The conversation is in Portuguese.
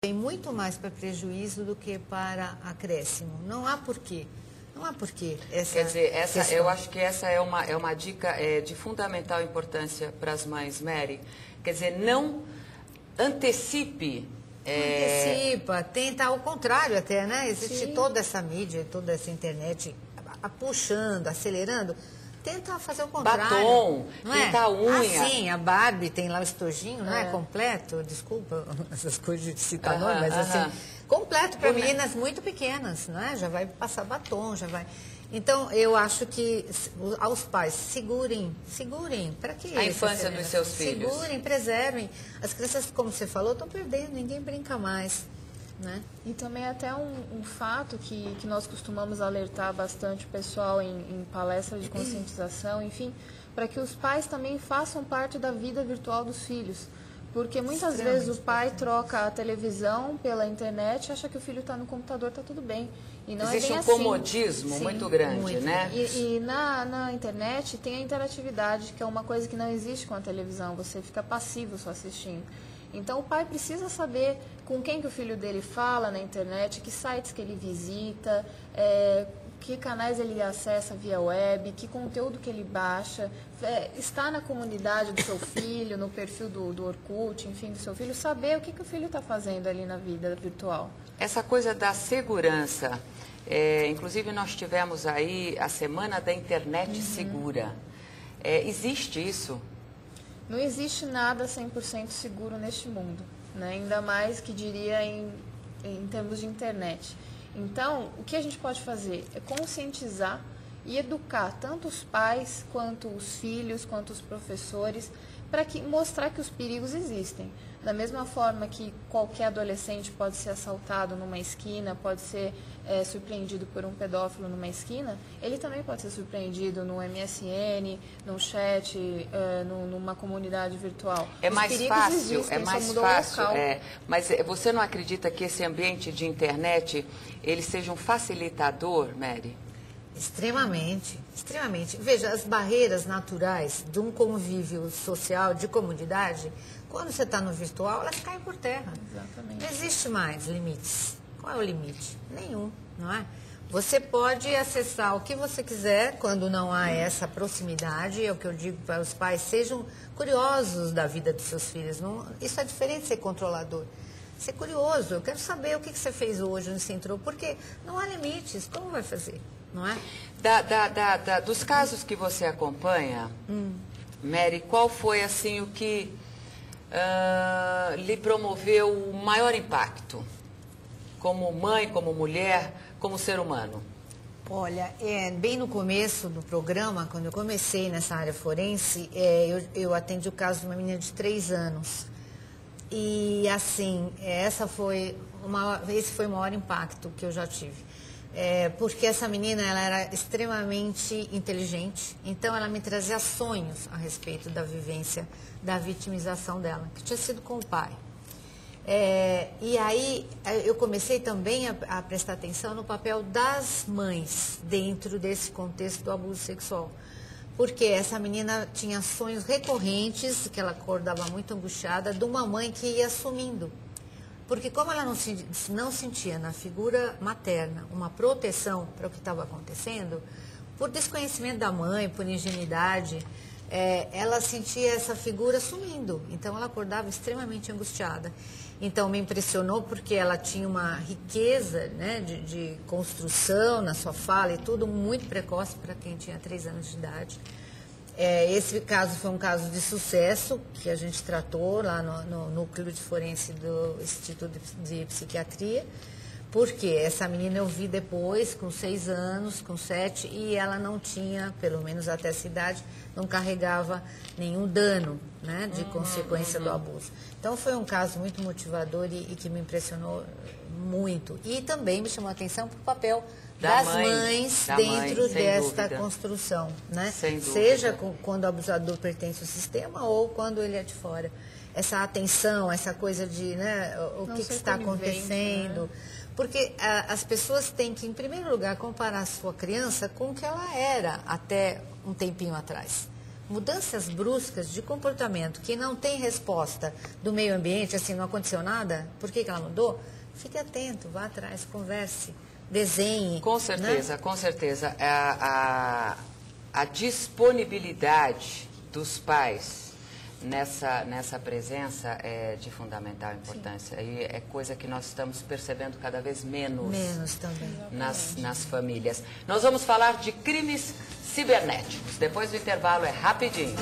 tem muito mais para prejuízo do que para acréscimo. Não há porquê. Não há porquê. Essa Quer dizer, essa, questão. eu acho que essa é uma, é uma dica é, de fundamental importância para as mães, Mary. Quer dizer, não antecipe. é, Antecipa, tenta ao contrário até, né? Existe Sim. toda essa mídia, toda essa internet a- a- puxando, acelerando. Tenta fazer o contrário. Batom, não é? pintar a unha. Ah, sim, a Barbie tem lá o estojinho, não é? É. Completo, desculpa essas coisas de citar Aham, nome, mas aham. assim, completo para meninas muito pequenas, não é? Já vai passar batom, já vai... Então, eu acho que aos pais, segurem, segurem. Para que A infância dos seus filhos. Segurem, preservem. As crianças, como você falou, estão perdendo, ninguém brinca mais. Né? E também até um, um fato que, que nós costumamos alertar bastante o pessoal em, em palestras de conscientização, enfim, para que os pais também façam parte da vida virtual dos filhos. Porque muitas vezes o pai troca a televisão pela internet e acha que o filho está no computador, está tudo bem. E não Existe é bem um assim. comodismo Sim, muito grande, muito. né? E, e na, na internet tem a interatividade, que é uma coisa que não existe com a televisão. Você fica passivo só assistindo. Então o pai precisa saber com quem que o filho dele fala na internet, que sites que ele visita, é, que canais ele acessa via web, que conteúdo que ele baixa, é, estar na comunidade do seu filho, no perfil do, do Orkut, enfim, do seu filho, saber o que, que o filho está fazendo ali na vida virtual. Essa coisa da segurança, é, inclusive nós tivemos aí a semana da internet Uhum. segura. É, existe isso? Não existe nada 100% seguro neste mundo, né? ainda mais que diria em, em termos de internet. Então, o que a gente pode fazer é conscientizar e educar tanto os pais, quanto os filhos, quanto os professores, para que mostrar que os perigos existem. Da mesma forma que qualquer adolescente pode ser assaltado numa esquina, pode ser eh, surpreendido por um pedófilo numa esquina, ele também pode ser surpreendido no MSN, no chat, eh, no- numa comunidade virtual. É Os mais fácil, existem, é mais fácil. é. Mas é, você não acredita que esse ambiente de internet ele seja um facilitador, Mary? Extremamente, extremamente. Veja, as barreiras naturais de um convívio social, de comunidade, quando você está no virtual, elas caem por terra. Exatamente. Não existe mais limites. Qual é o limite? Nenhum, não é? Você pode acessar o que você quiser quando não há essa proximidade. É o que eu digo para os pais: sejam curiosos da vida dos seus filhos. Não, isso é diferente de ser controlador. Ser curioso. Eu quero saber o que, que você fez hoje, onde você entrou. Porque não há limites. Como vai fazer? Não é? Da- da- da- da- dos casos que você acompanha, Hum. Mary, qual foi assim o que ah, lhe promoveu o maior impacto? Como mãe, como mulher, como ser humano? Olha, é, bem no começo do programa, quando eu comecei nessa área forense, é, eu, eu atendi o caso de uma menina de três anos. E assim, é, essa foi maior- esse foi o maior impacto que eu já tive. É, porque essa menina ela era extremamente inteligente, então ela me trazia sonhos a respeito da vivência da vitimização dela, que tinha sido com o pai. É, e aí eu comecei também a, a prestar atenção no papel das mães dentro desse contexto do abuso sexual. Porque essa menina tinha sonhos recorrentes, que ela acordava muito angustiada, de uma mãe que ia sumindo. Porque como ela não, se- não sentia na figura materna uma proteção para o que estava acontecendo, por desconhecimento da mãe, por ingenuidade, eh, ela sentia essa figura sumindo. Então ela acordava extremamente angustiada. Então me impressionou porque ela tinha uma riqueza né, de, de construção na sua fala e tudo muito precoce para quem tinha três anos de idade. É, esse caso foi um caso de sucesso que a gente tratou lá no, no núcleo de forense do Instituto de, de Psiquiatria, porque essa menina eu vi depois, com seis anos, com sete, e ela não tinha, pelo menos até essa idade, não carregava nenhum dano né, de consequência do abuso. Então foi um caso muito motivador e, e que me impressionou muito. E também me chamou a atenção para o papel Da das mãe, mães da mãe, dentro sem desta dúvida. construção, né? Seja com- quando o abusador pertence ao sistema ou quando ele é de fora. Essa atenção, essa coisa de, né, o, Não que, que está conivente, acontecendo. Porque ah, as pessoas têm que, em primeiro lugar, comparar a sua criança com o que ela era até um tempinho atrás. mudanças bruscas de comportamento que não tem resposta do meio ambiente, assim, não aconteceu nada, por que, que ela mudou? Fique atento, vá atrás, converse, desenhe. Com certeza, né? com certeza. A, a, a disponibilidade dos pais nessa, nessa presença é de fundamental importância. Sim. E é coisa que nós estamos percebendo cada vez menos, menos também. Nas, nas famílias. Nós vamos falar de crimes cibernéticos. Depois do intervalo é rapidinho.